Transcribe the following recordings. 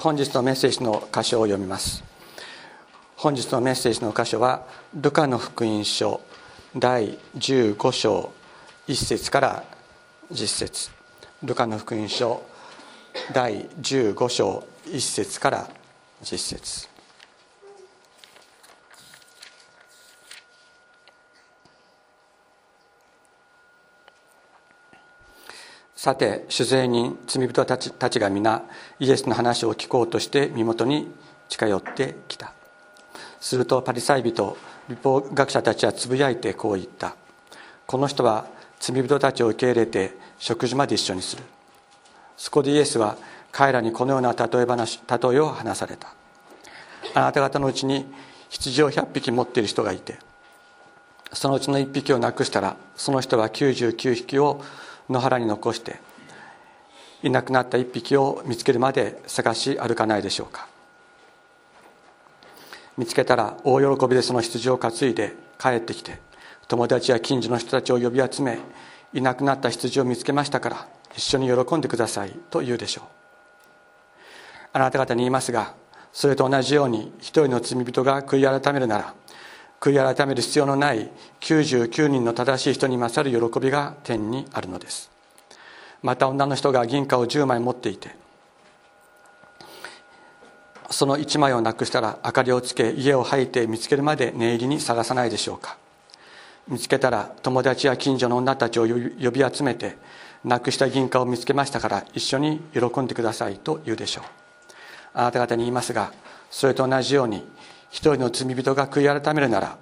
本日のメッセージの箇所を読みます。本日のメッセージの箇所はルカの福音書第15章1節から10節。ルカの福音書第15章1節から10節。さて酒税人罪人たちたちが皆イエスの話を聞こうとして身元に近寄ってきた。するとパリサイ人立法学者たちはつぶやいてこう言った。この人は罪人たちを受け入れて食事まで一緒にする。そこでイエスは彼らにこのような例え話例えを話された。あなた方のうちに羊を100匹持っている人がいてそのうちの1匹をなくしたらその人は99匹を野原に残していなくなった一匹を見つけるまで探し歩かないでしょうか。見つけたら大喜びでその羊を担いで帰ってきて友達や近所の人たちを呼び集めいなくなった羊を見つけましたから一緒に喜んでくださいと言うでしょう。あなた方に言いますがそれと同じように一人の罪人が悔い改めるなら悔い改める必要のない99人の正しい人に勝る喜びが天にあるのです。また女の人が銀貨を10枚持っていてその1枚をなくしたら明かりをつけ家を吐いて見つけるまで念入りに探さないでしょうか。見つけたら友達や近所の女たちを呼び集めてなくした銀貨を見つけましたから一緒に喜んでくださいと言うでしょう。あなた方に言いますがそれと同じように一人の罪人が悔い改めるなら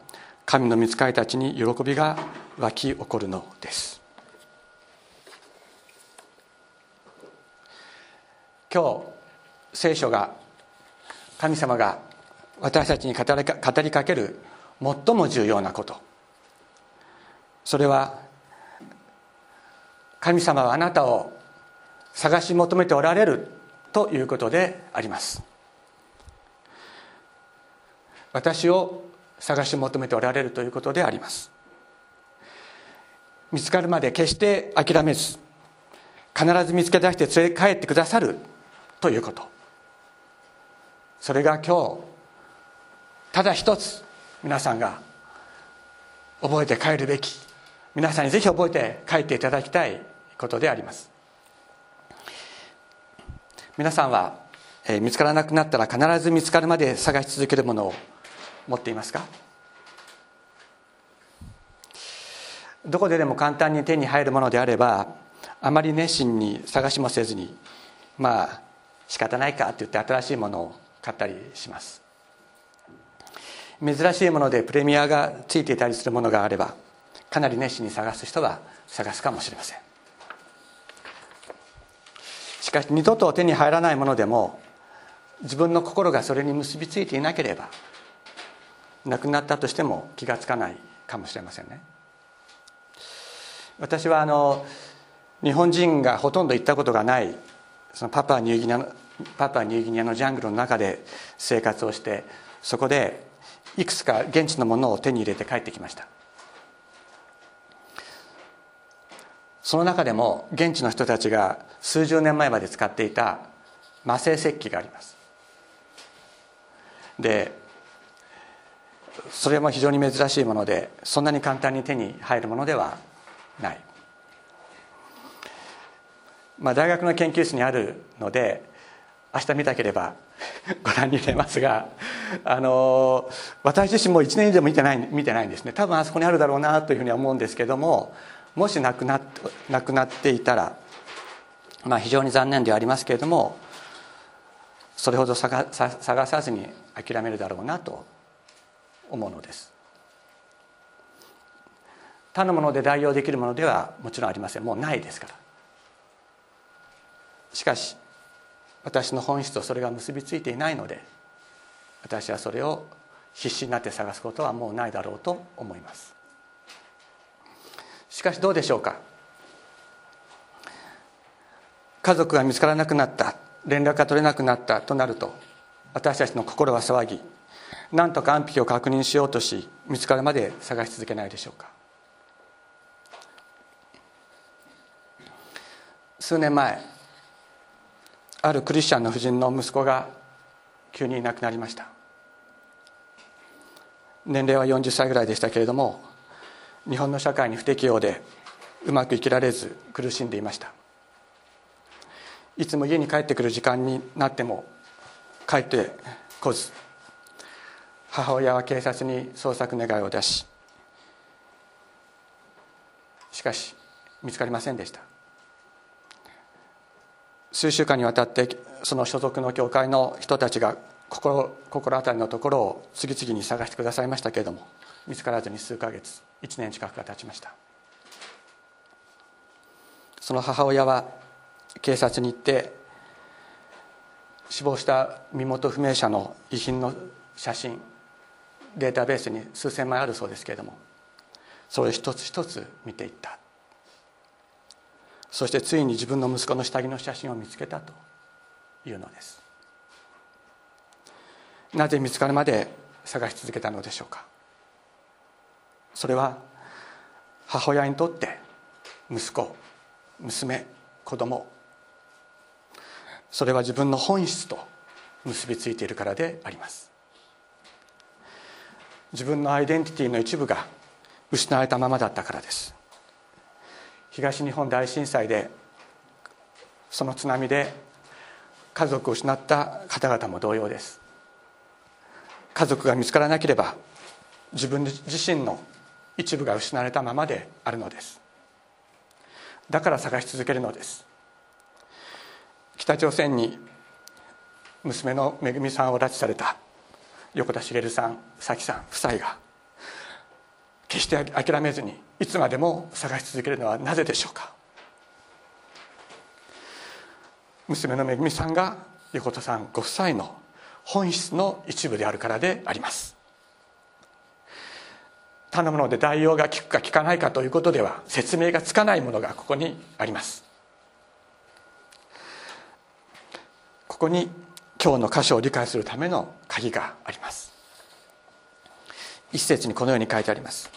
神の御使いたちに喜びが湧き起こるのです。今日聖書が神様が私たちに語り語りかける最も重要なこと。それは神様はあなたを探し求めておられるということであります。私を探し求めておられるということであります。見つかるまで決して諦めず必ず見つけ出して連れ帰ってくださるということ。それが今日ただ一つ皆さんが覚えて帰るべき皆さんにぜひ覚えて帰っていただきたいことであります。皆さんは、えー、見つからなくなったら必ず見つかるまで探し続けるものを持っていますか？どこででも簡単に手に入るものであればあまり熱心に探しもせずにまあ仕方ないかって言って新しいものを買ったりします。珍しいものでプレミアがついていたりするものがあればかなり熱心に探す人は探すかもしれません。しかし二度と手に入らないものでも自分の心がそれに結びついていなければ亡くなったとしても気が付かないかもしれませんね。私はあの日本人がほとんど行ったことがないそのパパニューギニアのパパニューギニアのジャングルの中で生活をしてそこでいくつか現地のものを手に入れて帰ってきました。その中でも現地の人たちが数十年前まで使っていた魔性石器があります。でそれも非常に珍しいものでそんなに簡単に手に入るものではない、まあ、大学の研究室にあるので明日見たければ ご覧に入れますがあの私自身も1年以上見てない見てないんですね。多分あそこにあるだろうなというふうには思うんですけどももしなくななくなっていたら、まあ、非常に残念ではありますけれどもそれほど探さずに諦めるだろうなと思うのです。他のもので代用できるものではもちろんありません。もうないですから。しかし私の本質とそれが結びついていないので私はそれを必死になって探すことはもうないだろうと思います。しかしどうでしょうか？家族が見つからなくなった連絡が取れなくなったとなると私たちの心は騒ぎ何とか安否を確認しようとし見つかるまで探し続けないでしょうか。数年前あるクリスチャンの夫人の息子が急にいなくなりました。年齢は40歳ぐらいでしたけれども日本の社会に不適応でうまく生きられず苦しんでいました。いつも家に帰ってくる時間になっても帰ってこず母親は警察に捜索願いを出ししかし見つかりませんでした。数週間にわたってその所属の教会の人たちが心心当たりのところを次々に探してくださいましたけれども見つからずに数ヶ月1年近くが経ちました。その母親は警察に行って死亡した身元不明者の遺品の写真データベースに数千枚あるそうですけれどもそれを一つ一つ見ていった。そしてついに自分の息子の下着の写真を見つけたというのです。なぜ見つかるまで探し続けたのでしょうか。それは母親にとって息子娘子供。それは自分の本質と結びついているからであります。自分のアイデンティティの一部が失われたままだったからです。東日本大震災でその津波で家族を失った方々も同様です。家族が見つからなければ自分自身の一部が失われたままであるのです。だから探し続けるのです。北朝鮮に娘のめぐみさんを拉致された横田茂さん早紀さん夫妻が決して諦めずにいつまでも探し続けるのはなぜでしょうか？娘のめぐみさんが横田さんご夫妻の本質の一部であるからであります。頼むので代用が効くか効かないかということでは説明がつかないものがここにあります。ここに今日の箇所を理解するための鍵があります。一節にこのように書いてあります。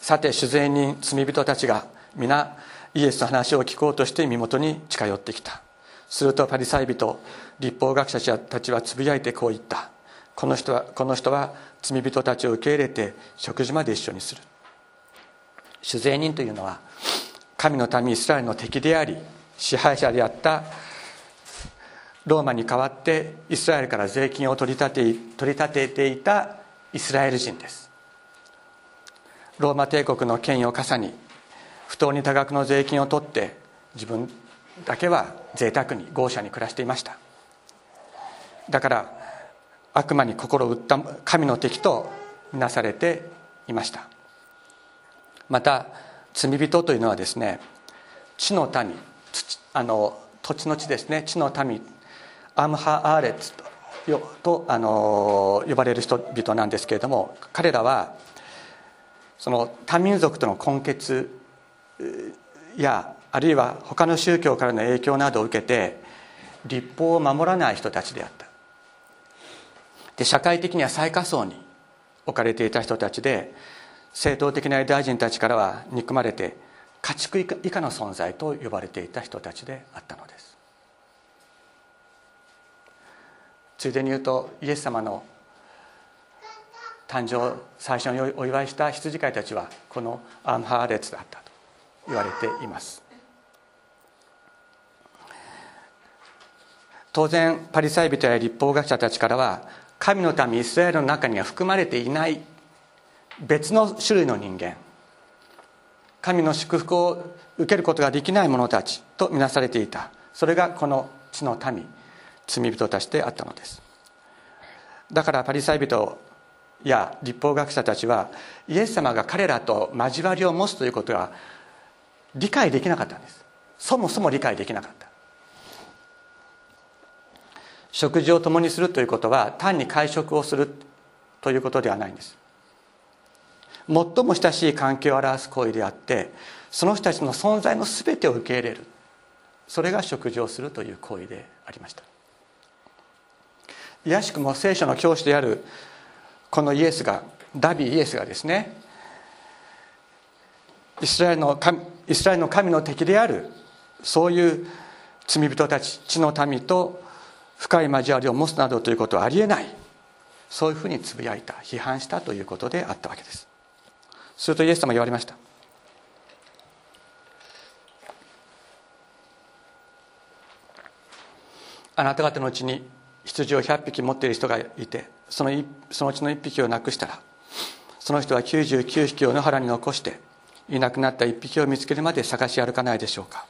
さて主税人罪人たちが皆イエスの話を聞こうとして身元に近寄ってきた。するとパリサイ人立法学者たちはつぶやいてこう言った。この人はこの人は罪人たちを受け入れて食事まで一緒にする。主税人というのは神の民イスラエルの敵であり支配者であったローマに代わってイスラエルから税金を取り立て取り立てていたイスラエル人です。ローマ帝国の権威を傘に不当に多額の税金を取って自分だけは贅沢に豪奢に暮らしていました。だから悪魔に心を打った神の敵とみなされていました。また罪人というのはですね地の民あの土地の地ですね地の民アムハ・アーレツととあの呼ばれる人々なんですけれども彼らはその多民族との根結やあるいは他の宗教からの影響などを受けて立法を守らない人たちであった。で社会的には最下層に置かれていた人たちで正統的なユダヤ人たちからは憎まれて家畜以下の存在と呼ばれていた人たちであったのです。ついでに言うとイエス様の誕生最初にお祝いした羊飼いたちはこのアムハーレツだったと言われています。当然パリサイ人や立法学者たちからは神の民イスラエルの中には含まれていない別の種類の人間神の祝福を受けることができない者たちとみなされていた。それがこの地の民。罪人たちであったのです。だからパリサイ人や立法学者たちはイエス様が彼らと交わりを持つということが理解できなかったんです。そもそも理解できなかった。食事を共にするということは単に会食をするということではないんです。最も親しい関係を表す行為であってその人たちの存在の全てを受け入れる。それが食事をするという行為でありました。いやしくも聖書の教師であるこのイエスがダビイエスがですねイスラエルの神イスラエルの神の敵であるそういう罪人たち地の民と深い交わりを持つなどということはありえない。そういうふうにつぶやいた批判したということであったわけです。するとイエス様言われましたあなた方のうちに羊を100匹持っている人がいてそのそのうちの1匹をなくしたらその人は99匹を野原に残していなくなった1匹を見つけるまで探し歩かないでしょうか。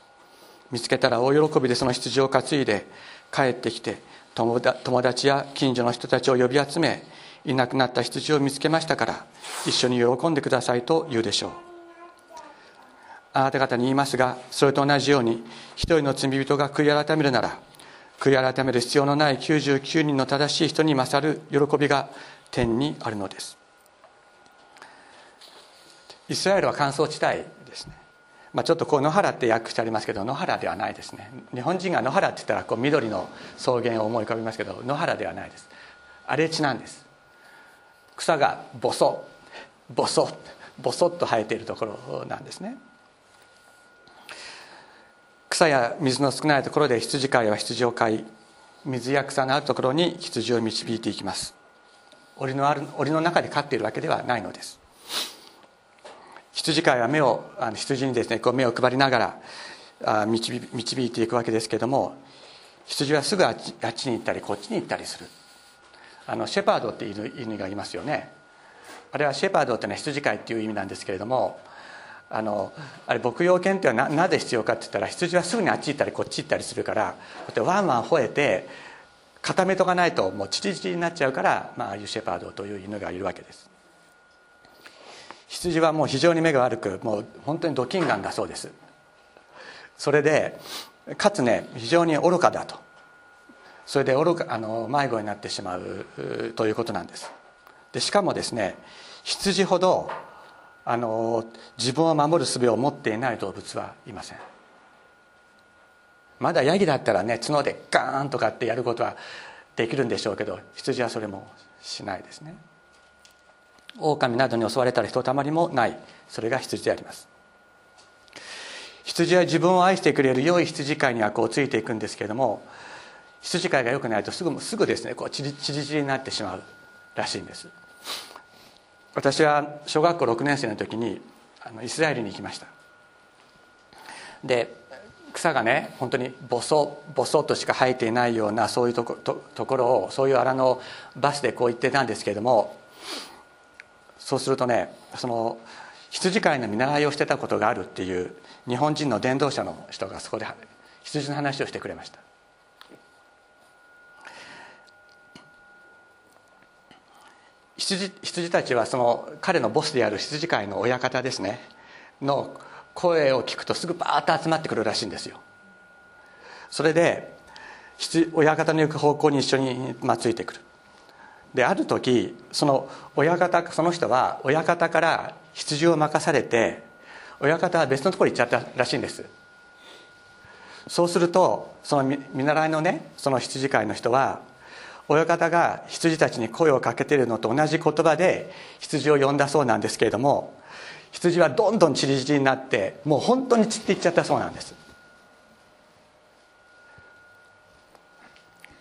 見つけたら大喜びでその羊を担いで帰ってきて友達や近所の人たちを呼び集めいなくなった羊を見つけましたから一緒に喜んでくださいと言うでしょう。あなた方に言いますがそれと同じように一人の罪人が悔い改めるなら悔い改める必要のない99人の正しい人に勝る喜びが天にあるのです。イスラエルは乾燥地帯ですね、まあ、ちょっとこう野原って訳してありますけど野原ではないですね。日本人が野原って言ったらこう緑の草原を思い浮かびますけど野原ではないです。荒れ地なんです。草がボソボソボソっと生えているところなんですね。草や水の少ないところで羊飼いは羊を飼い水や草のあるところに羊を導いていきます。檻のある檻の中で飼っているわけではないのです。羊飼いは目をあの羊にですねこう目を配りながらあ導導いていくわけですけれども羊はすぐあっちあっちに行ったりこっちに行ったりする。あのシェパードっていう犬がいますよね。あれはシェパードってのは羊飼いっていう意味なんですけれどもあのあれ牧羊犬ってのはななぜ必要かって言ったら羊はすぐにあっち行ったりこっち行ったりするからこうやってワンワン吠えて固めとかないともうチリチリになっちゃうから、まあ、ああいうシェパードという犬がいるわけです。羊はもう非常に目が悪くもう本当にドキンガンだそうです。それでかつね非常に愚かだと。それで愚かあの迷子になってしまうということなんです。でしかもですね羊ほどあの自分を守る術を持っていない動物はいません。まだヤギだったらね角でガーンとかってやることはできるんでしょうけど羊はそれもしないですね。狼などに襲われたらひとたまりもない。それが羊であります。羊は自分を愛してくれる良い羊飼いにはこうついていくんですけれども羊飼いが良くないとすぐすぐですねこうチリチリチリになってしまうらしいんです。私は小学校6年生の時にあのイスラエルに行きました。で草がね本当にボソボソとしか生えていないようなそういうとこところをそういう荒のバスでこう行ってたんですけれどもそうするとねその羊飼いの見習いをしてたことがあるっていう日本人の伝道者の人がそこで羊の話をしてくれました。羊羊たちはその彼のボスである羊飼いの親方ですね。の声を聞くとすぐバーッと集まってくるらしいんですよ。それで親方の行く方向に一緒に、ついてくる。である時その親方その人は親方から羊を任されて親方は別のところに行っちゃったらしいんです。そうするとその見習いのねその羊飼いの人は親方が羊たちに声をかけてるのと同じ言葉で羊を呼んだそうなんですけれども羊はどんどん散り散りになってもう本当に散っていっちゃったそうなんです。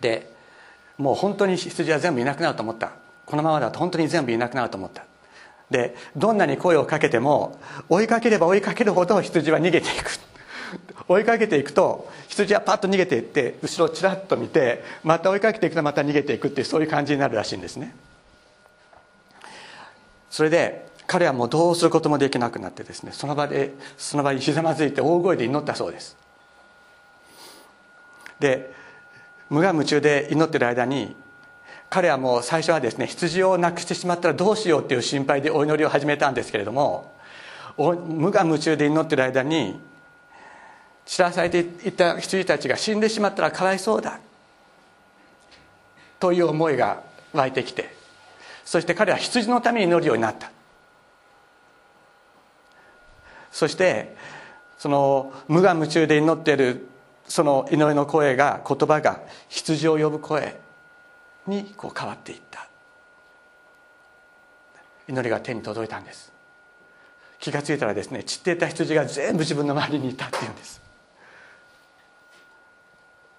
でもう本当に羊は全部いなくなると思った。このままだと本当に全部いなくなると思った。でどんなに声をかけても追いかければ追いかけるほど羊は逃げていく。追いかけていくと羊はパッと逃げていって後ろをちらっと見てまた追いかけていくとまた逃げていくっていうそういう感じになるらしいんですね。それで彼はもうどうすることもできなくなってですねその場でその場にひざまずいて大声で祈ったそうです。で無我夢中で祈ってる間に彼はもう最初はですね羊をなくしてしまったらどうしようっていう心配でお祈りを始めたんですけれども無我夢中で祈ってる間に散らされていった羊たちが死んでしまったらかわいそうだ。という思いが湧いてきてそして彼は羊のために祈るようになった。そしてその無我夢中で祈っているその祈りの声が言葉が羊を呼ぶ声にこう変わっていった。祈りが手に届いたんです。気が付いたらですね散っていた羊が全部自分の周りにいたっていうんです。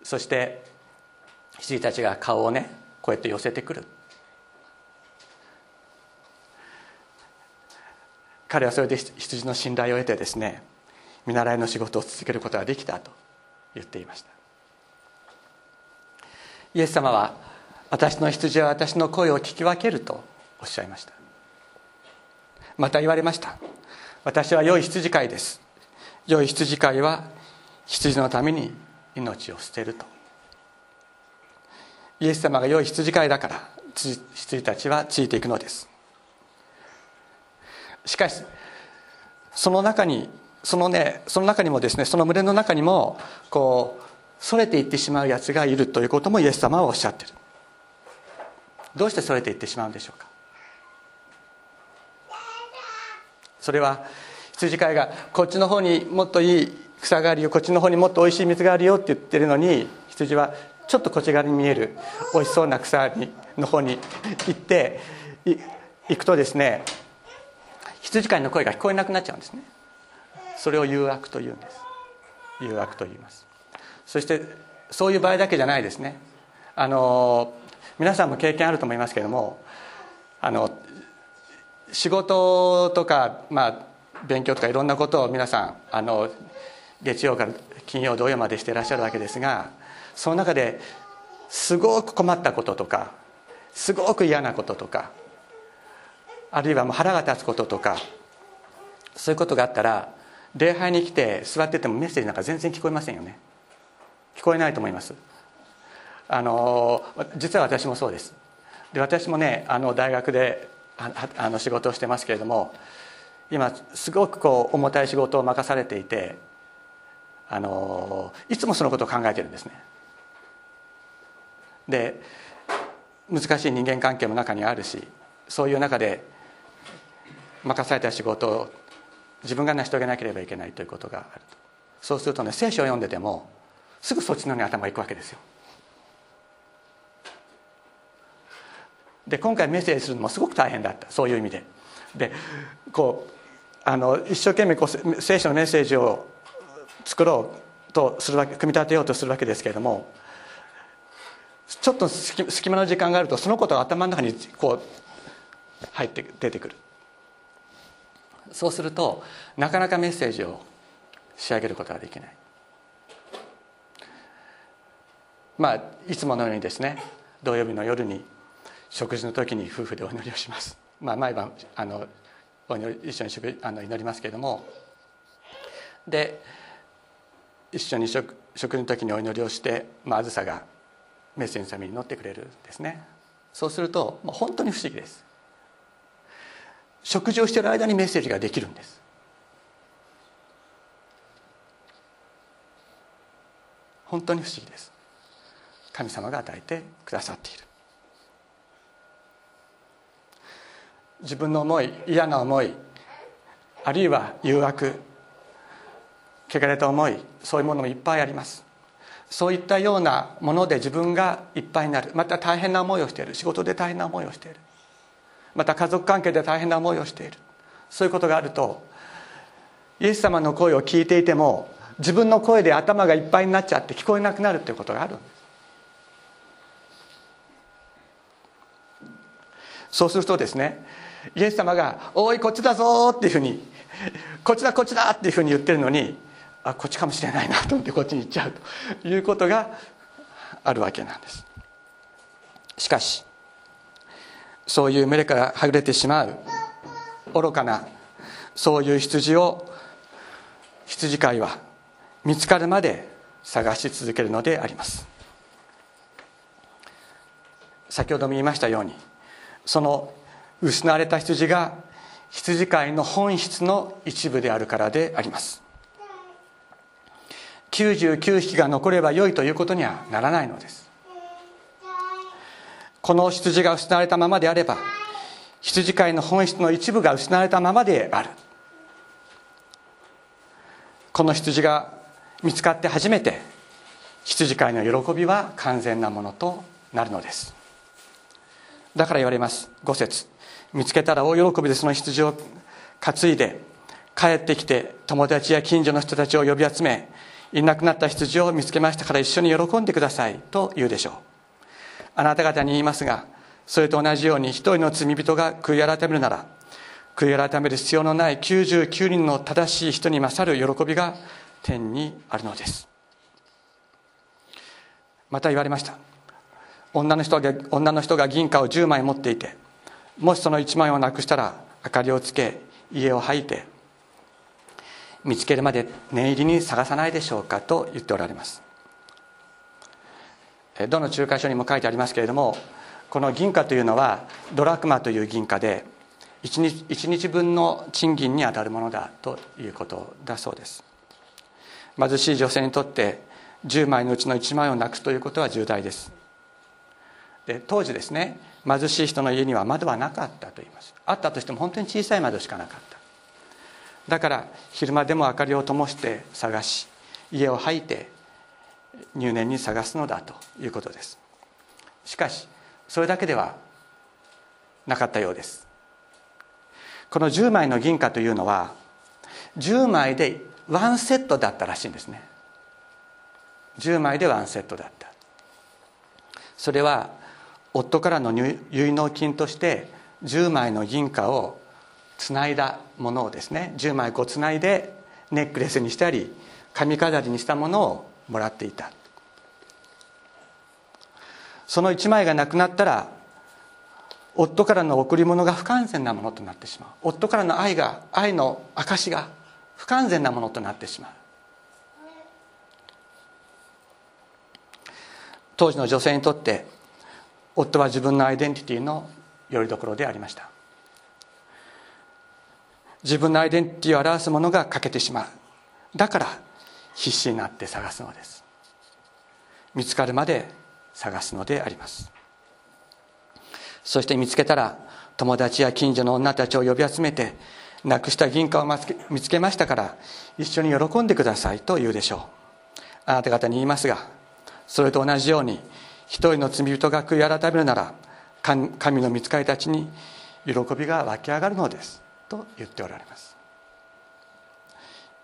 そして羊たちが顔をねこうやって寄せてくる。彼はそれで羊の信頼を得てですね見習いの仕事を続けることができたと言っていました。イエス様は私の羊は私の声を聞き分けるとおっしゃいました。また言われました。私は良い羊飼いです。良い羊飼いは羊のために命を捨てると。イエス様が良い羊飼いだから羊たちはついていくのです。しかしその中にそのねその中にもですねその群れの中にもこうそれていってしまうやつがいるということもイエス様はおっしゃってる。どうしてそれていってしまうんでしょうか？それは羊飼いがこっちの方にもっといい草があるよこっちの方にもっとおいしい水があるよって言ってるのに羊はちょっとこっち側に見えるおいしそうな草にの方に行って行くとですね羊飼いの声が聞こえなくなっちゃうんですね。それを誘惑というんです。誘惑と言います。そしてそういう場合だけじゃないですね。あの皆さんも経験あると思いますけれどもあの仕事とか、まあ、勉強とかいろんなことを皆さんあの月曜から金曜土曜までしていらっしゃるわけですがその中ですごく困ったこととかすごく嫌なこととかあるいはもう腹が立つこととかそういうことがあったら礼拝に来て座っててもメッセージなんか全然聞こえませんよね。聞こえないと思います。あの実は私もそうです。で私もねあの大学であの仕事をしてますけれども今すごくこう重たい仕事を任されていてあのいつもそのことを考えてるんですね。で難しい人間関係も中にあるしそういう中で任された仕事を自分が成し遂げなければいけないということがあると。そうするとね聖書を読んでてもすぐそっちのに頭がいくわけですよ。で今回メッセージするのもすごく大変だった。そういう意味で。でこうあの一生懸命こう聖書のメッセージを作ろうとするわけ組み立てようとするわけですけれどもちょっと隙間の時間があるとそのことが頭の中にこう入って出てくる。そうするとなかなかメッセージを仕上げることができない。まあいつものようにですね土曜日の夜に食事の時に夫婦でお祈りをします、まあ、毎晩あのお祈り一緒にあの祈りますけれども。で一緒に食食の時にお祈りをして、まあ、あずさがメッセージのために祈ってくれるんですね。そうすると、まあ、本当に不思議です。食事をしている間にメッセージができるんです。本当に不思議です。神様が与えてくださっている。自分の思い嫌な思いあるいは誘惑汚れた思いそういうものもいっぱいあります。そういったようなもので自分がいっぱいになる。また大変な思いをしている。仕事で大変な思いをしている。また家族関係で大変な思いをしている。そういうことがあるとイエス様の声を聞いていても自分の声で頭がいっぱいになっちゃって聞こえなくなるということがある。そうするとですねイエス様が「おいこっちだぞ」っていうふうに「こっちだこっちだ」っていうふうに言ってるのにあこっちかもしれないなと思ってこっちに行っちゃうということがあるわけなんです。しかしそういう群れからはぐれてしまう愚かなそういう羊を羊飼いは見つかるまで探し続けるのであります。先ほども言いましたようにその失われた羊が羊飼いの本質の一部であるからであります。99匹が残ればよいということにはならないのです。この羊が失われたままであれば羊飼いの本質の一部が失われたままである。この羊が見つかって初めて羊飼いの喜びは完全なものとなるのです。だから言われます。5節。見つけたら大喜びでその羊を担いで帰ってきて友達や近所の人たちを呼び集めいなくなった羊を見つけましたから一緒に喜んでくださいと言うでしょう。あなた方に言いますがそれと同じように一人の罪人が悔い改めるなら悔い改める必要のない99人の正しい人に勝る喜びが天にあるのです。また言われました。女の人が女の人が銀貨を10枚持っていてもしその1枚をなくしたら明かりをつけ家を吐いて見つけるまで念入りに探さないでしょうかと言っておられます。どの仲介書にも書いてありますけれどもこの銀貨というのはドラクマという銀貨で1日 ,1 日分の賃金にあたるものだということだそうです。貧しい女性にとって10枚のうちの1枚をなくすということは重大です。で当時ですね貧しい人の家には窓はなかったと言います。あったとしても本当に小さい窓しかなかった。だから昼間でも明かりを灯して探し家を吐いて入念に探すのだということです。しかしそれだけではなかったようです。この10枚の銀貨というのは10枚でワンセットだったらしいんですね。10枚でワンセットだった。それは夫からの結納金として10枚の銀貨をつないだものをですね10枚こうつないでネックレスにしたり髪飾りにしたものをもらっていた。その1枚がなくなったら夫からの贈り物が不完全なものとなってしまう。夫からの愛が愛の証が不完全なものとなってしまう。当時の女性にとって夫は自分のアイデンティティのよりどころでありました。自分のアイデンティティを表すものが欠けてしまう。だから必死になって探すのです。見つかるまで探すのであります。そして見つけたら友達や近所の女たちを呼び集めてなくした銀貨を見つけましたから一緒に喜んでくださいと言うでしょう。あなた方に言いますがそれと同じように一人の罪人が悔い改めるなら神の見つかりたちに喜びが湧き上がるのです。と言っておられます。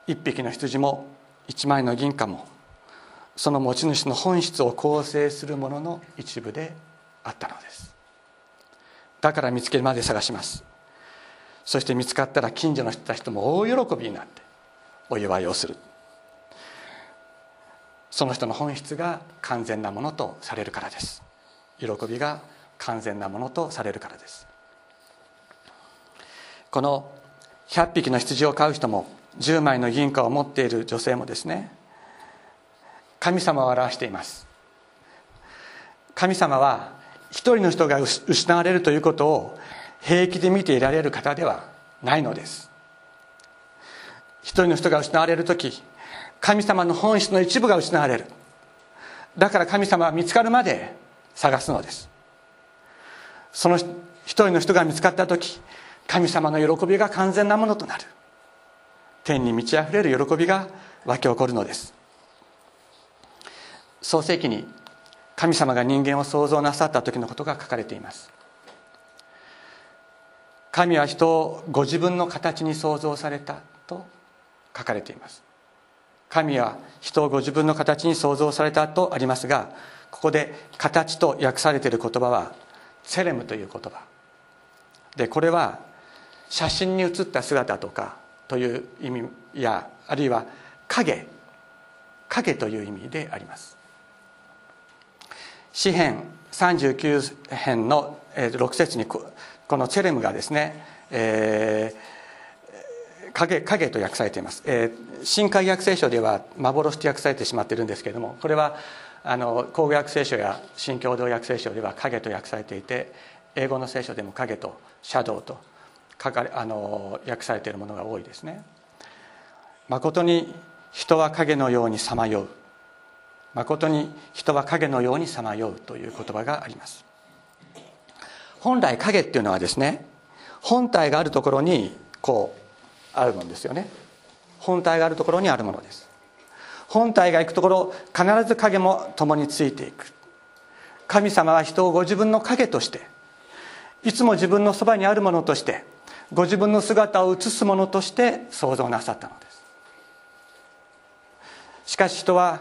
一匹の羊も一枚の銀貨もその持ち主の本質を構成するものの一部であったのです。だから見つけるまで探します。そして見つかったら近所の人たちとも大喜びになってお祝いをする。その人の本質が完全なものとされるからです。喜びが完全なものとされるからです。この100匹の羊を飼う人も10枚の銀貨を持っている女性もですね神様を表しています。神様は一人の人が失われるということを平気で見ていられる方ではないのです。一人の人が失われる時神様の本質の一部が失われる。だから神様は見つかるまで探すのです。その一人の人が見つかった時神様の喜びが完全なものとなる。天に満ち溢れる喜びが湧き起こるのです。創世記に神様が人間を創造なさった時のことが書かれています。神は人をご自分の形に創造されたと書かれています。神は人をご自分の形に創造されたとありますがここで「形」と訳されている言葉は「セレム」という言葉。でこれは写真に写った姿とかという意味やあるいは影影という意味であります。詩編39編の6節にこのチェレムがですね、えー、影影と訳されています、えー、新海訳聖書では幻と訳されてしまっているんですけれどもこれはあの口語訳聖書や新共同訳聖書では影と訳されていて英語の聖書でも影とシャドウと書かれあの訳されているものが多いですね。誠に人は影のようにさまよう。誠に人は影のようにさまようという言葉があります。本来影っていうのはですね本体があるところにこうあるものですよね。本体があるところにあるものです。本体が行くところ必ず影も共についていく。神様は人をご自分の影としていつも自分のそばにあるものとしてご自分の姿を映すものとして創造なさったのです。しかし人は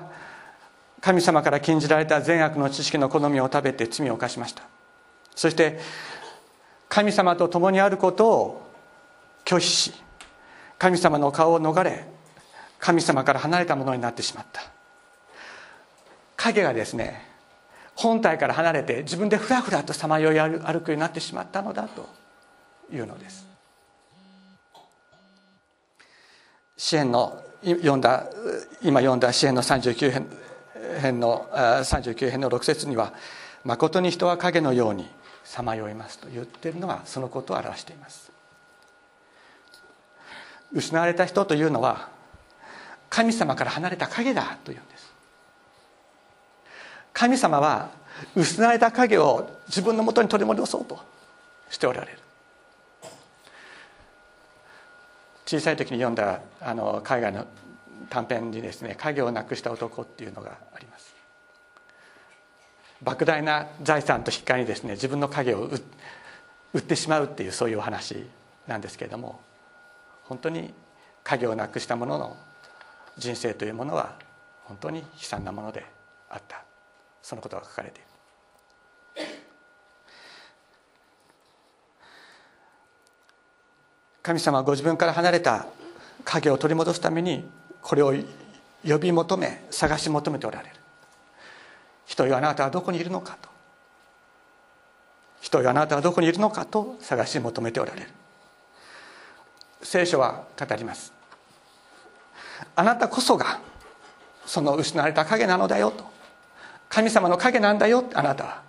神様から禁じられた善悪の知識の好みを食べて罪を犯しました。そして神様と共にあることを拒否し神様の顔を逃れ神様から離れたものになってしまった。影がですね本体から離れて自分でふらふらとさまよい歩くようになってしまったのだというのです。支援の読んだ今読んだ支援の39編編の39編の6節には「誠に人は影のようにさまよいます」と言っているのがそのことを表しています。失われた人というのは神様から離れた影だというんです。神様は失われた影を自分のもとに取り戻そうとしておられる。小さい時に読んだあの海外の短編にですね影をなくした男っていうのがあります。莫大な財産と引き換えにですね自分の影を売ってしまうっていうそういうお話なんですけれども本当に影をなくした者の人生というものは本当に悲惨なものであった。そのことが書かれている神様はご自分から離れた影を取り戻すためにこれを呼び求め探し求めておられる。人よあなたはどこにいるのかと。人よあなたはどこにいるのかと探し求めておられる。聖書は語ります。あなたこそがその失われた影なのだよと。神様の影なんだよあなたは。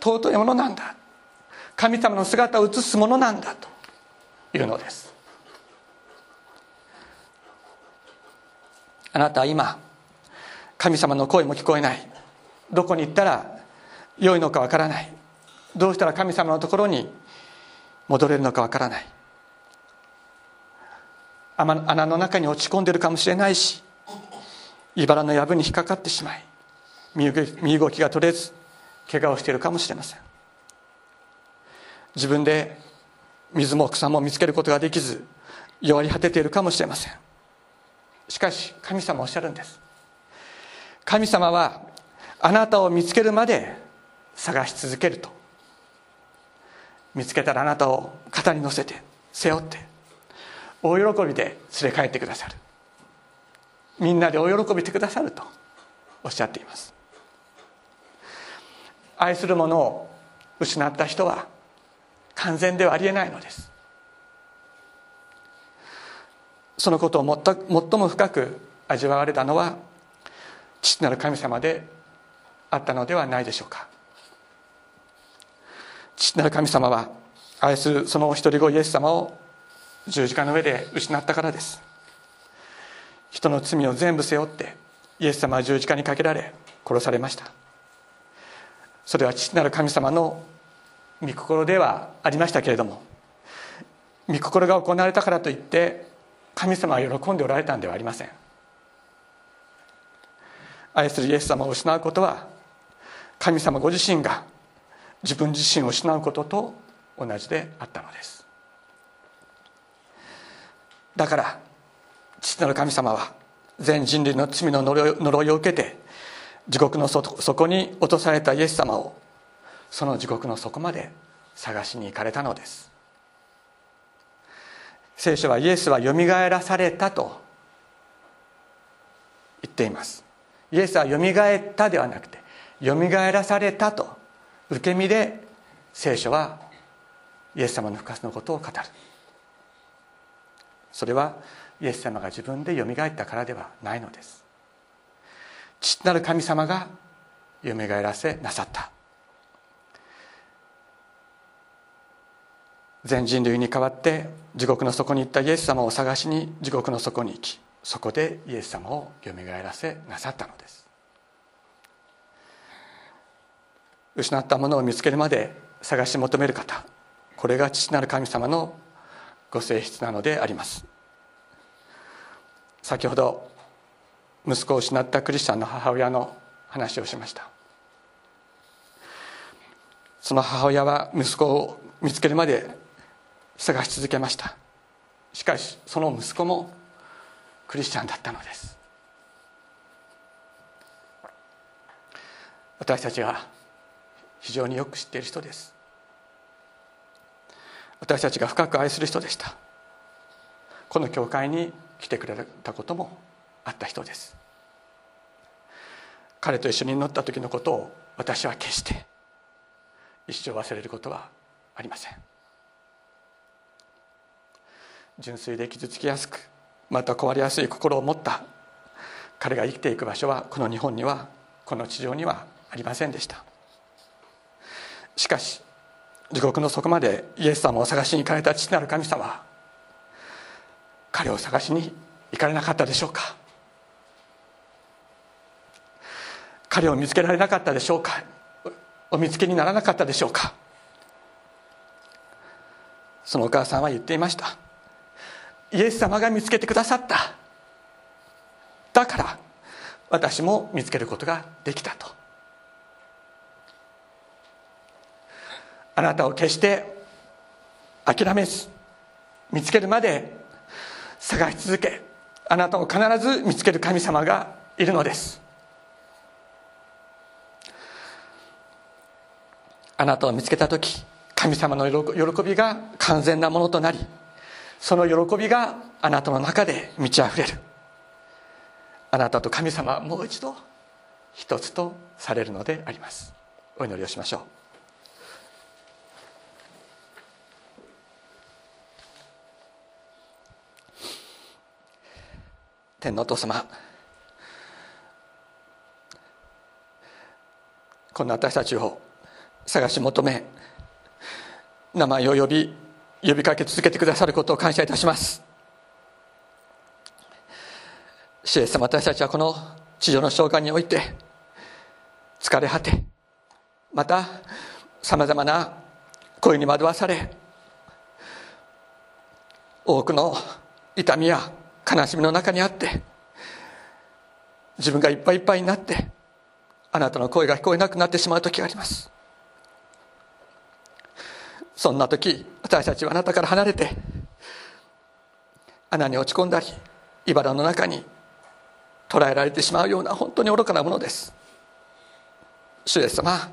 尊いものなんだ。神様の姿を映すものなんだと。いうのです。あなたは今神様の声も聞こえない。どこに行ったら良いのかわからない。どうしたら神様のところに戻れるのかわからない。穴の中に落ち込んでるかもしれないし茨の藪に引っかかってしまい身動きが取れず怪我をしているかもしれません。自分で水も草も見つけることができず弱り果てているかもしれません。しかし神様おっしゃるんです。神様はあなたを見つけるまで探し続けると。見つけたらあなたを肩に乗せて背負って大喜びで連れ帰ってくださる。みんなで大喜びてくださるとおっしゃっています。愛するものを失った人は完全ではありえないのです。そのことを最も深く味わわれたのは父なる神様であったのではないでしょうか。父なる神様は愛するその一人子イエス様を十字架の上で失ったからです。人の罪を全部背負ってイエス様は十字架にかけられ殺されました。それは父なる神様の御心ではありましたけれども御心が行われたからといって神様は喜んでおられたんではありません。愛するイエス様を失うことは神様ご自身が自分自身を失うことと同じであったのです。だから父なる神様は全人類の罪の呪いを受けて地獄の底に落とされたイエス様をその地獄の底まで探しに行かれたのです。聖書はイエスはよみがえらされたと言っています。イエスはよみがえったではなくてよみがえらされたと受け身で聖書はイエス様の復活のことを語る。それはイエス様が自分でよみがえったからではないのです。父なる神様がよみがえらせなさった。全人類に代わって地獄の底に行ったイエス様を探しに地獄の底に行きそこでイエス様をよみがえらせなさったのです。失ったものを見つけるまで探し求める方これが父なる神様のご性質なのであります。先ほど息子を失ったクリスチャンの母親の話をしました。その母親は息子を見つけるまで探し続けました。しかしその息子もクリスチャンだったのです。私たちが非常によく知っている人です。私たちが深く愛する人でした。この教会に来てくれたこともあった人です。彼と一緒に乗った時のことを私は決して一生忘れることはありません。純粋で傷つきやすくまた壊れやすい心を持った彼が生きていく場所はこの日本にはこの地上にはありませんでした。しかし地獄の底までイエス様を探しに行かれた父なる神様彼を探しに行かれなかったでしょうか。彼を見つけられなかったでしょうか。お見つけにならなかったでしょうか。そのお母さんは言っていました。イエス様が見つけてくださった。だから私も見つけることができたと。あなたを決して諦めず見つけるまで探し続けあなたを必ず見つける神様がいるのです。あなたを見つけた時神様の喜びが完全なものとなりその喜びがあなたの中で満ち溢れる。あなたと神様はもう一度一つとされるのであります。お祈りをしましょう。天皇お父様こんな私たちを探し求め名前を呼び呼びかけ続けてくださることを感謝いたします。主イエス様私たちはこの地上の召喚において疲れ果てまたさまざまな声に惑わされ多くの痛みや悲しみの中にあって自分がいっぱいいっぱいになってあなたの声が聞こえなくなってしまう時があります。そんな時私たちはあなたから離れて穴に落ち込んだり茨の中に捕らえられてしまうような本当に愚かなものです。主イエス様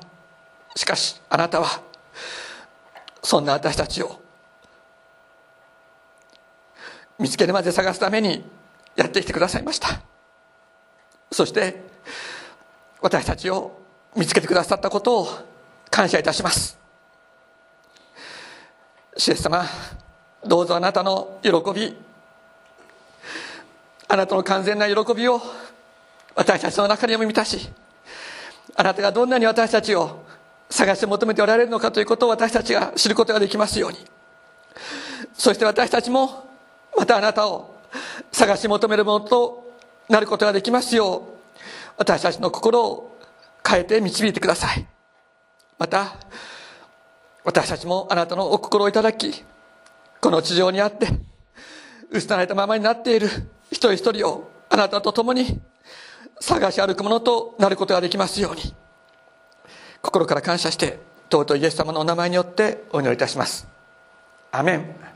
しかしあなたはそんな私たちを見つけるまで探すためにやってきてくださいました。そして私たちを見つけてくださったことを感謝いたします。主イエス様どうぞあなたの喜びあなたの完全な喜びを私たちの中にも満たしあなたがどんなに私たちを探して求めておられるのかということを私たちが知ることができますように。そして私たちもまたあなたを探し求めるものとなることができますよう私たちの心を変えて導いてください。また私たちもあなたのお心をいただきこの地上にあって失われたままになっている一人一人をあなたと共に探し歩くものとなることができますように心から感謝して尊いイエス様のお名前によってお祈りいたします。アメン。